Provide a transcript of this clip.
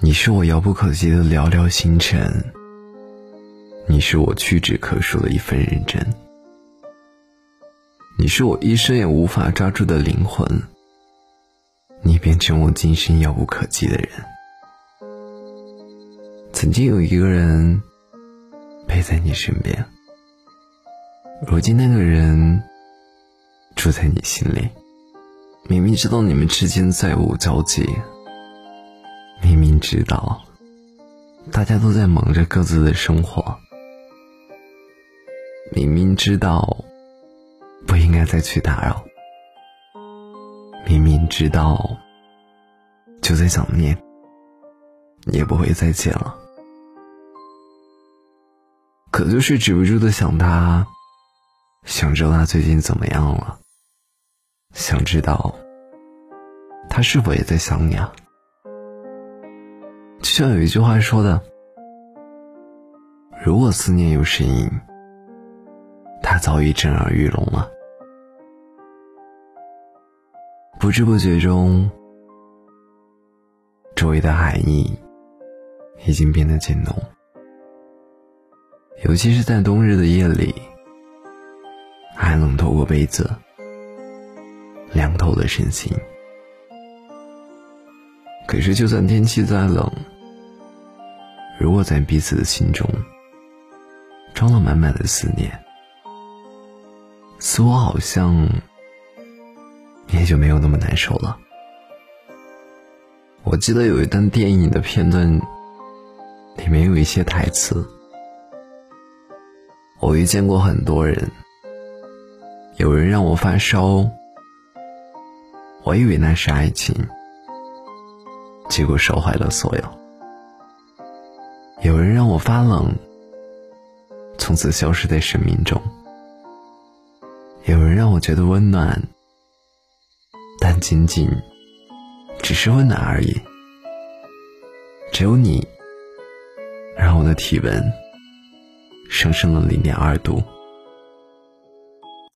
你是我遥不可及的寥寥星辰，你是我屈指可数的一份认真，你是我一生也无法抓住的灵魂，你变成我今生遥不可及的人。曾经有一个人陪在你身边，如今那个人住在你心里。明明知道你们之间再无交集，知道。大家都在忙着各自的生活，明明知道不应该再去打扰，明明知道就在想念，也不会再见了，可就是止不住的想他，想知道他最近怎么样了。想知道他是否也在想你啊？就像有一句话说的：“如果思念有声音，它早已震耳欲聋了。”不知不觉中，周围的寒意已经变得渐浓，尤其是在冬日的夜里，寒冷透过被子。凉透了身心。可是，就算天气再冷，如果在彼此的心中装了满满的思念，似乎好像也就没有那么难受了。我记得有一段电影的片段，里面有一些台词：“我遇见过很多人，有人让我发烧。”我以为那是爱情，结果烧坏了所有。有人让我发冷，从此消失在生命中；有人让我觉得温暖，但仅仅只是温暖而已。只有你，让我的体温上升了零点二度。